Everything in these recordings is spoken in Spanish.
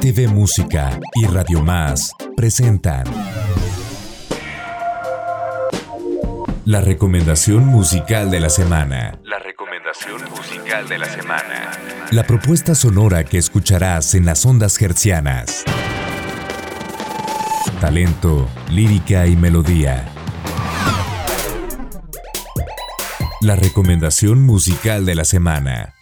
RTV Música y Radio Más presentan La recomendación musical de la semana. La recomendación musical de la semana. La propuesta sonora que escucharás en las ondas hercianas. Talento, lírica y melodía. La recomendación musical de la semana.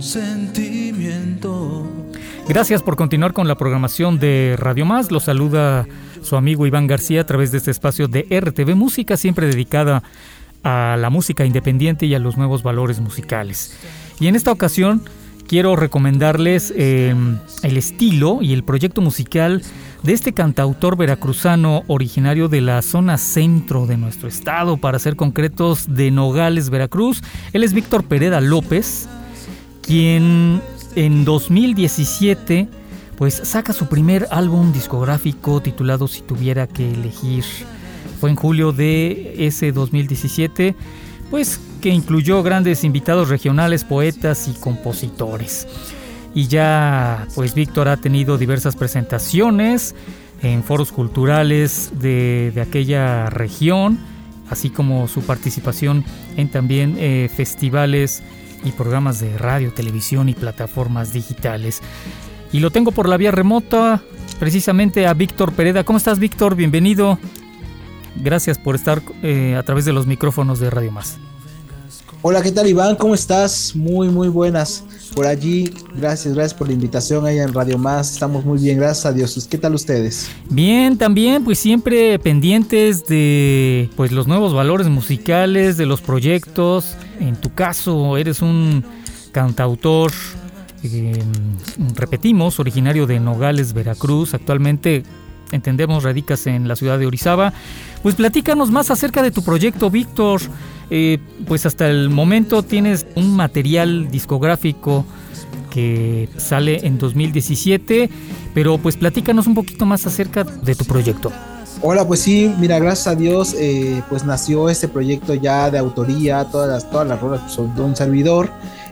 Sentimiento. Gracias por continuar con la programación de Radio Más. Lo saluda su amigo Iván García a través de este espacio de RTV Música, siempre dedicada a la música independiente y a los nuevos valores musicales. Y en esta ocasión quiero recomendarles eh, el estilo y el proyecto musical de este cantautor veracruzano originario de la zona centro de nuestro estado, para ser concretos, de Nogales, Veracruz. Él es Víctor Pereda López, quien en 2017 pues saca su primer álbum discográfico titulado Si tuviera que elegir. Fue en julio de ese 2017, pues que incluyó grandes invitados regionales, poetas y compositores. Y ya pues Víctor ha tenido diversas presentaciones en foros culturales de, aquella región, así como su participación en también eh, festivales y programas de radio, televisión y plataformas digitales. Y lo tengo por la vía remota, precisamente a Víctor Pereda. ¿Cómo estás, Víctor? Bienvenido. Gracias por estar eh, a través de los micrófonos de Radio Más. Hola, ¿qué tal Iván? ¿Cómo estás? Muy, muy buenas. Por allí, gracias, gracias por la invitación ahí en Radio Más. Estamos muy bien, gracias a Dios. ¿Qué tal ustedes? Bien, también, pues siempre pendientes de pues los nuevos valores musicales, de los proyectos. En tu caso, eres un cantautor, eh, repetimos, originario de Nogales, Veracruz. Actualmente, entendemos, radicas en la ciudad de Orizaba. Pues platícanos más acerca de tu proyecto, Víctor. Eh, pues hasta el momento tienes un material discográfico que sale en 2017, pero pues platícanos un poquito más acerca de tu proyecto. Hola, pues sí, mira, gracias a Dios, eh, pues nació este proyecto ya de autoría, todas las, todas las rolas son de un servidor.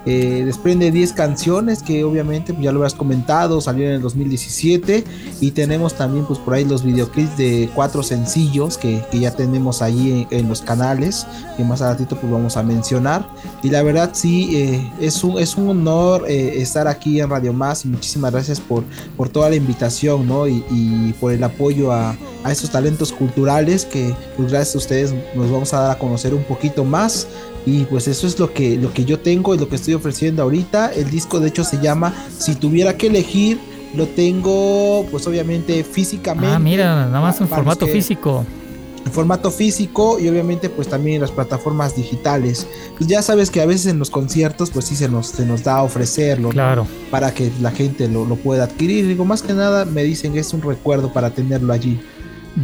Eh, desprende 10 canciones que obviamente pues, ya lo habías comentado, salió en el 2017 y tenemos también pues por ahí los videoclips de cuatro sencillos que, que ya tenemos ahí en, en, los canales que más a ratito pues vamos a mencionar y la verdad sí eh, es, un, es un honor eh, estar aquí en Radio Más muchísimas gracias por, por toda la invitación ¿no? y, y por el apoyo a, a estos talentos culturales que pues gracias a ustedes nos vamos a dar a conocer un poquito más y pues eso es lo que, lo que yo tengo y lo que estoy ofreciendo ahorita. El disco de hecho se llama Si tuviera que elegir, lo tengo pues obviamente físicamente. Ah, mira, nada más en formato físico. En formato físico y obviamente pues también en las plataformas digitales. Pues ya sabes que a veces en los conciertos pues sí se nos, se nos da a ofrecerlo. Claro. ¿no? Para que la gente lo, lo pueda adquirir. Digo, más que nada me dicen que es un recuerdo para tenerlo allí.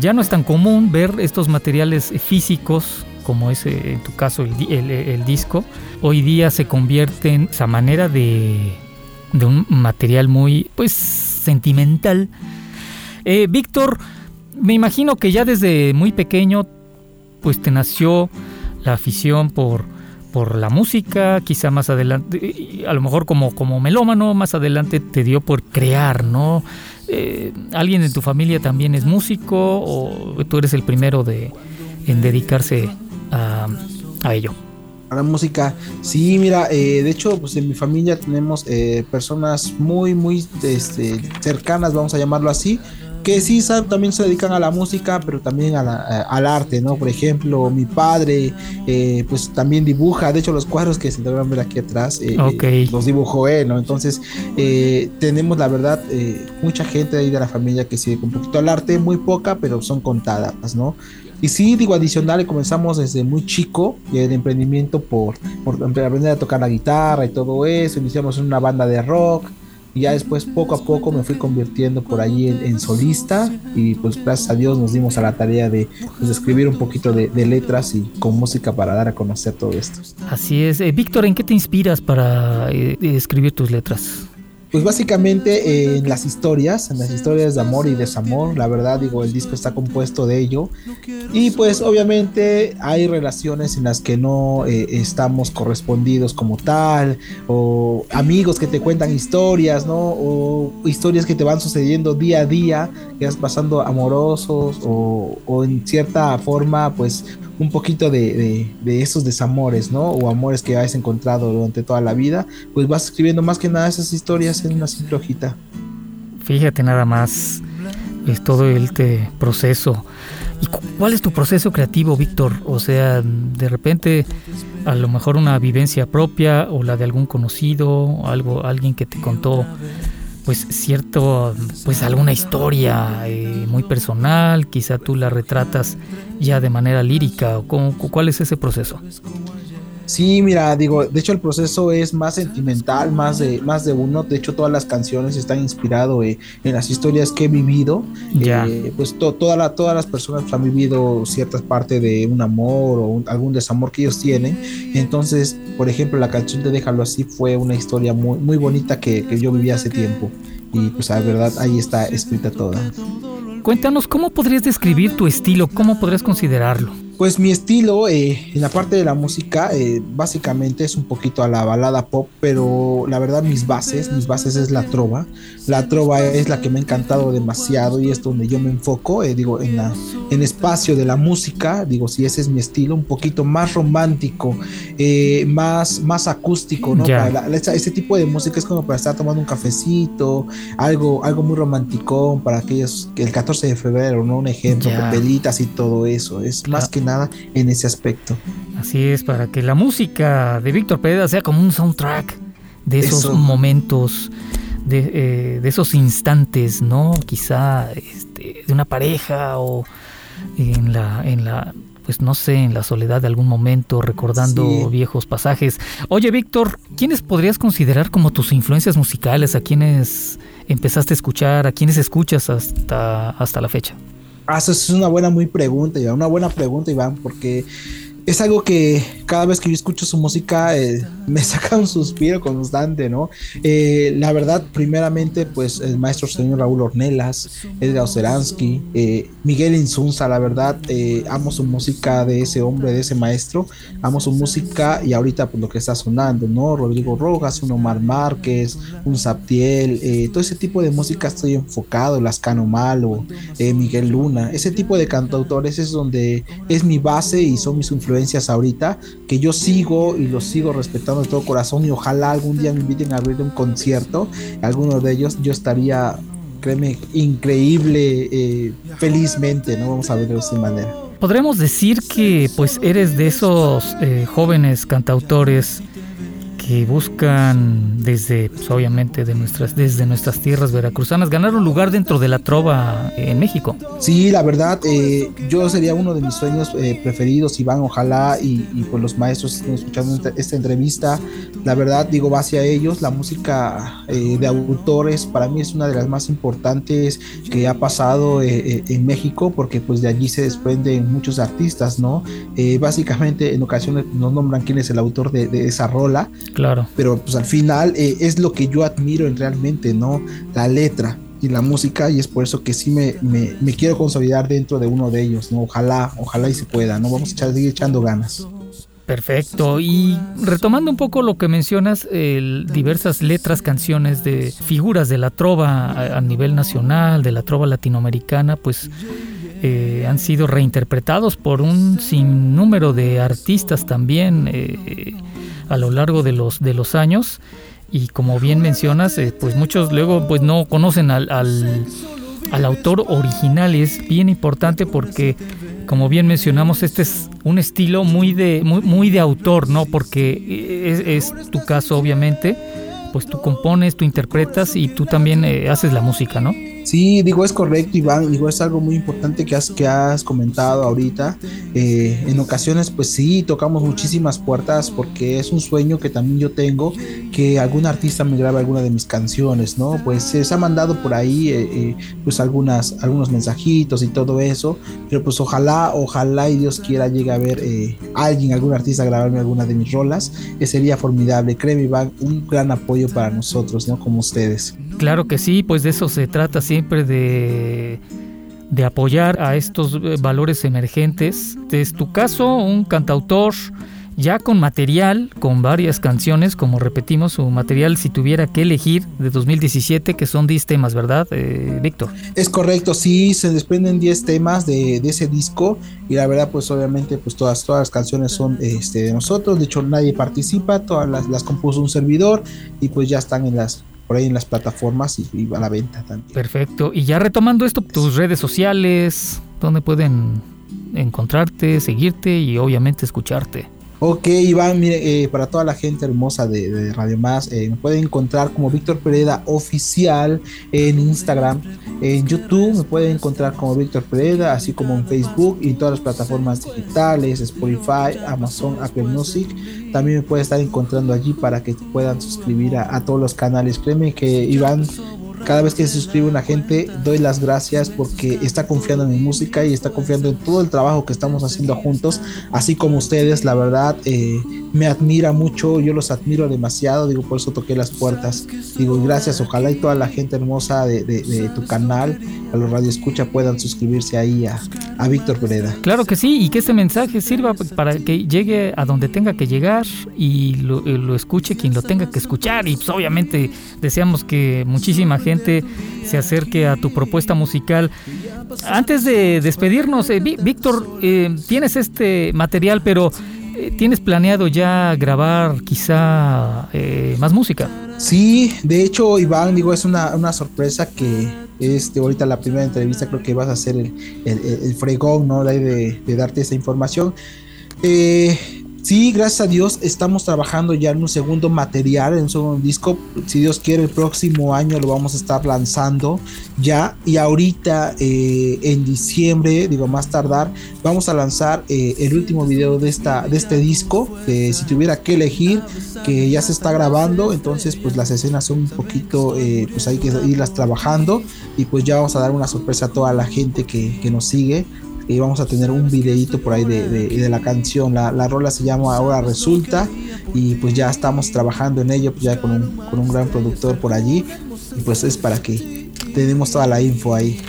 Ya no es tan común ver estos materiales físicos como es en tu caso el, disco, hoy día se convierte en esa manera de, de un material muy pues sentimental. Eh, Víctor, me imagino que ya desde muy pequeño pues te nació la afición por, por la música, quizá más adelante, a lo mejor como, como melómano, más adelante te dio por crear, ¿no? Eh, ¿Alguien en tu familia también es músico o tú eres el primero de, en dedicarse a, a ello. A la música, sí, mira, eh, de hecho, pues en mi familia tenemos eh, personas muy, muy este, cercanas, vamos a llamarlo así, que sí también se dedican a la música, pero también a la, a, al arte, ¿no? Por ejemplo, mi padre, eh, pues también dibuja, de hecho los cuadros que se deben ver aquí atrás, eh, okay. los dibujó él, ¿no? Entonces, eh, tenemos la verdad, mucha gente ahí de la familia que sigue un poquito al arte, muy poca, pero son contadas, ¿no? Y sí, digo, adicional, comenzamos desde muy chico, el emprendimiento por, aprender a tocar la guitarra y todo eso. Iniciamos en una banda de rock, y ya después poco a poco me fui convirtiendo por allí en, solista y pues gracias a Dios nos dimos a la tarea de, pues, escribir un poquito de, letras y con música para dar a conocer todo esto. Así es. Eh, Víctor, ¿en qué te inspiras para eh, escribir tus letras? Pues básicamente en las historias, en las historias de amor y desamor, la verdad digo, el disco está compuesto de ello. Y pues obviamente hay relaciones en las que no eh, estamos correspondidos como tal, o amigos que te cuentan historias, ¿no? O historias que te van sucediendo día a día, que vas pasando amorosos o, o en cierta forma pues un poquito de, esos desamores, ¿no? O amores que has encontrado durante toda la vida, pues vas escribiendo más que nada esas historias en una simple hojita. Fíjate nada más, es todo este proceso. ¿Y cuál es tu proceso creativo, Víctor? O sea, de repente, a lo mejor una vivencia propia o la de algún conocido, algo, alguien que te contó pues cierto, pues alguna historia eh, muy personal, quizá tú la retratas ya de manera lírica, o ¿cuál es ese proceso? Sí, mira, digo, de hecho el proceso es más sentimental, más de, más de uno. De hecho, todas las canciones están inspiradas eh, en las historias que he vivido. Eh, pues toda la, todas las personas han vivido ciertas partes de un amor o algún desamor que ellos tienen. Entonces, por ejemplo, la canción de Déjalo así fue una historia muy, muy bonita que, que yo viví hace tiempo. Y pues la verdad, ahí está escrita toda. Cuéntanos, ¿cómo podrías describir tu estilo? ¿Cómo podrías considerarlo? Pues mi estilo eh, en la parte de la música eh, básicamente es un poquito a la balada pop, pero la verdad mis bases, mis bases es la trova. La trova es la que me ha encantado demasiado y es donde yo me enfoco, eh, digo, en la en espacio de la música, digo, si ese es mi estilo, un poquito más romántico, más, más acústico, ¿no? ese tipo de música es como para estar tomando un cafecito, algo, algo muy romántico para aquellos, el 14 de febrero, ¿no? Un ejemplo, pelitas y todo eso, es más que nada en ese aspecto. Así es, para que la música de Víctor Pérez sea como un soundtrack de esos momentos, de, eh, de, esos instantes, ¿no? Quizá este, de una pareja o en la, en la, pues no sé, en la soledad de algún momento, recordando viejos pasajes. Oye, Víctor, ¿quiénes podrías considerar como tus influencias musicales? ¿A quiénes empezaste a escuchar? ¿A quiénes escuchas hasta, hasta la fecha? Ah, eso es una buena muy pregunta, Iván. Una buena pregunta, Iván, porque es algo que cada vez que yo escucho su música eh, me saca un suspiro constante, ¿no? Eh, la verdad, primeramente, pues el maestro señor Raúl Ornelas, Edgar Oceransky, eh, Miguel Insunza, la verdad, amo su música de ese hombre, de ese maestro, amo su música y ahorita pues lo que está sonando, ¿no? Rodrigo Rojas, un Omar Márquez, un Zaptiel, todo ese tipo de música estoy enfocado, Lascano Malo, Miguel Luna, ese tipo de cantautores es donde es mi base y son mis influencias ahorita que yo sigo y los sigo respetando de todo corazón y ojalá algún día me inviten a abrir un concierto, alguno de ellos yo estaría, créeme, increíble, eh, felizmente, ¿no? Vamos a verlo de esa manera. Podremos decir que pues eres de esos eh, jóvenes cantautores que buscan desde, pues, obviamente, de nuestras, desde nuestras tierras veracruzanas ganar un lugar dentro de la trova en México. Sí, la verdad, eh, yo sería uno de mis sueños eh, preferidos, Iván, ojalá, y, y pues los maestros estén escuchando esta, entrevista, la verdad, digo, va hacia ellos, la música eh, de autores para mí es una de las más importantes que ha pasado en México, porque pues de allí se desprenden muchos artistas, ¿no? básicamente en ocasiones nos nombran quién es el autor de esa rola, Claro. Pero pues al final eh, es lo que yo admiro en realmente, ¿no? La letra y la música y es por eso que sí me, me, quiero consolidar dentro de uno de ellos, ¿no? Ojalá, ojalá y se pueda, ¿no? Vamos a seguir echando ganas. Perfecto. Y retomando un poco lo que mencionas, diversas letras, canciones de figuras de la trova a, nivel nacional, de la trova latinoamericana, pues eh, han sido reinterpretados por un sinnúmero de artistas también. Eh, a lo largo de los, de los años y como bien mencionas, eh, pues muchos luego pues no conocen al, al, autor original y es bien importante porque como bien mencionamos este es un estilo muy de, muy, muy de autor, ¿no? Porque es, tu caso obviamente, pues tú compones, tú interpretas y tú también eh, haces la música, ¿no? Sí, digo, es correcto, Iván. Digo, es algo muy importante que has, que has comentado ahorita. Eh, en ocasiones, pues sí, tocamos muchísimas puertas porque es un sueño que también yo tengo, que algún artista me grabe alguna de mis canciones, ¿no? Pues se ha mandado por ahí, eh, eh, pues algunas, algunos mensajitos y todo eso, pero pues ojalá, ojalá y Dios quiera llegue a ver alguien, algún artista grabarme alguna de mis rolas, que sería formidable. Créeme, Iván, un gran apoyo para nosotros, ¿no? Como ustedes. Claro que sí, pues de eso se trata siempre de, de apoyar a estos eh, valores emergentes. Es tu caso, un cantautor ya con material, con varias canciones, como repetimos, su material si tuviera que elegir de 2017, que son 10 temas, ¿verdad, eh, Víctor? Es correcto, sí, se desprenden 10 temas de, de, ese disco y la verdad, pues obviamente, pues todas, todas las canciones son este, de nosotros, de hecho nadie participa, todas las, las compuso un servidor y pues ya están en las por ahí en las plataformas y, a la venta también. Perfecto. Y ya retomando esto, tus redes sociales, ¿dónde pueden encontrarte, seguirte y obviamente escucharte? Ok, Iván, mire, eh, para toda la gente hermosa de, Radio Más, eh, me pueden encontrar como Víctor Pereda Oficial en Instagram, en YouTube me pueden encontrar como Víctor Pereda, así como en Facebook y en todas las plataformas digitales, Spotify, Amazon, Apple Music. También me pueden estar encontrando allí para que puedan suscribir a, a todos los canales. Créeme que Iván cada vez que se suscribe una gente, doy las gracias porque está confiando en mi música y está confiando en todo el trabajo que estamos haciendo juntos, así como ustedes, la verdad, eh, me admira mucho, yo los admiro demasiado, digo, por eso toqué las puertas, digo, gracias, ojalá y toda la gente hermosa de, tu canal, a los Radio Escucha, puedan suscribirse ahí a, a Víctor Pereda. Claro que sí, y que este mensaje sirva para que llegue a donde tenga que llegar y lo, lo escuche quien lo tenga que escuchar, y pues obviamente deseamos que muchísima gente se acerque a tu propuesta musical. Antes de despedirnos, eh, Víctor, eh, tienes este material, pero eh, ¿tienes planeado ya grabar quizá más música? Sí, de hecho, Iván, digo, es una, sorpresa que este, ahorita la primera entrevista creo que vas a hacer el, el, fregón, ¿no? De, de, darte esa información. Eh, Sí, gracias a Dios estamos trabajando ya en un segundo material, en un segundo disco. Si Dios quiere, el próximo año lo vamos a estar lanzando ya. Y ahorita eh, en diciembre, digo más tardar, vamos a lanzar eh, el último video de, esta, de este disco. si tuviera que elegir, que ya se está grabando, entonces pues las escenas son un poquito, eh, pues hay que irlas trabajando. Y pues ya vamos a dar una sorpresa a toda la gente que, que nos sigue y vamos a tener un videito por ahí de, de, la canción. La, la, rola se llama Ahora Resulta y pues ya estamos trabajando en ello, pues ya con un, con un gran productor por allí y pues es para que tenemos toda la info ahí.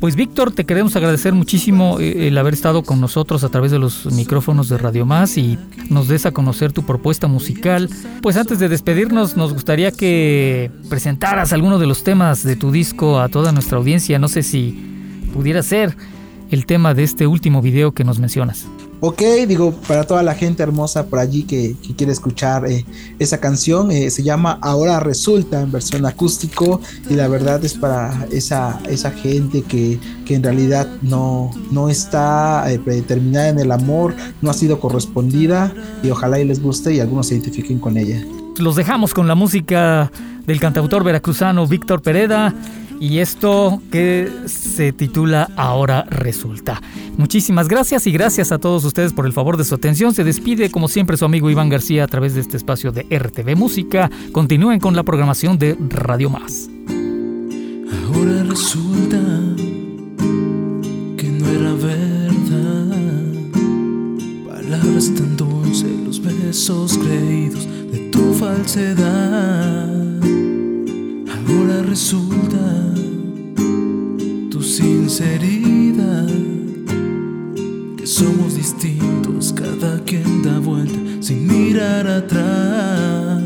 Pues Víctor, te queremos agradecer muchísimo eh, el haber estado con nosotros a través de los micrófonos de Radio Más y nos des a conocer tu propuesta musical. Pues antes de despedirnos, nos gustaría que presentaras alguno de los temas de tu disco a toda nuestra audiencia. No sé si pudiera ser el tema de este último video que nos mencionas. Ok, digo, para toda la gente hermosa por allí que, quiere escuchar eh, esa canción, eh, se llama Ahora Resulta en versión acústico y la verdad es para esa, esa gente que, que en realidad no, no está eh, predeterminada en el amor, no ha sido correspondida y ojalá y les guste y algunos se identifiquen con ella. Los dejamos con la música del cantautor veracruzano Víctor Pereda y esto que se titula Ahora resulta. Muchísimas gracias y gracias a todos ustedes por el favor de su atención. Se despide como siempre su amigo Iván García a través de este espacio de RTV Música. Continúen con la programación de Radio Más. Ahora resulta que no era verdad. Palabras tan dulces, los besos creídos de tu falsedad. Ahora resulta sinceridad, que somos distintos, cada quien da vuelta sin mirar atrás.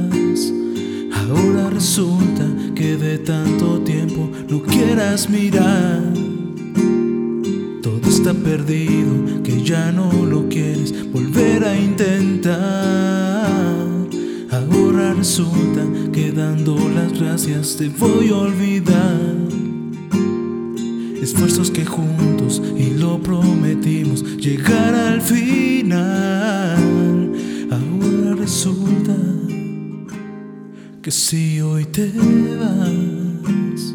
Ahora resulta que de tanto tiempo no quieras mirar. Todo está perdido, que ya no lo quieres volver a intentar. Ahora resulta que dando las gracias te voy a olvidar esfuerzos que juntos y lo prometimos llegar al final. Ahora resulta que si hoy te vas,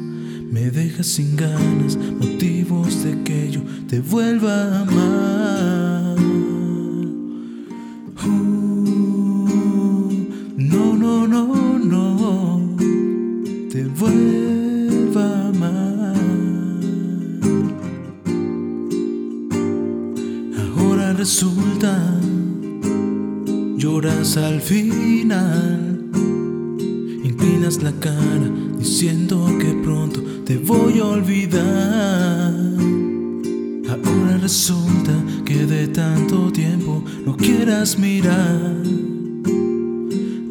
me dejas sin ganas, motivos de que yo te vuelva a amar. Resulta, lloras al final inclinas la cara diciendo que pronto te voy a olvidar. Ahora resulta que de tanto tiempo no quieras mirar.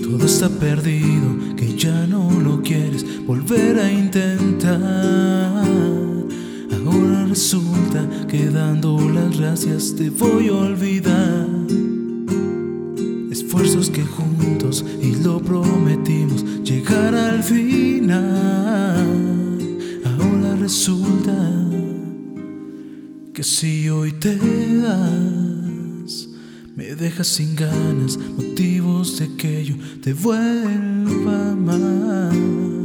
Todo está perdido, que ya no lo quieres volver a intentar. Resulta que dando las gracias te voy a olvidar. Esfuerzos que juntos y lo prometimos llegar al final. Ahora resulta que si hoy te das, me dejas sin ganas, motivos de que yo te vuelva amar.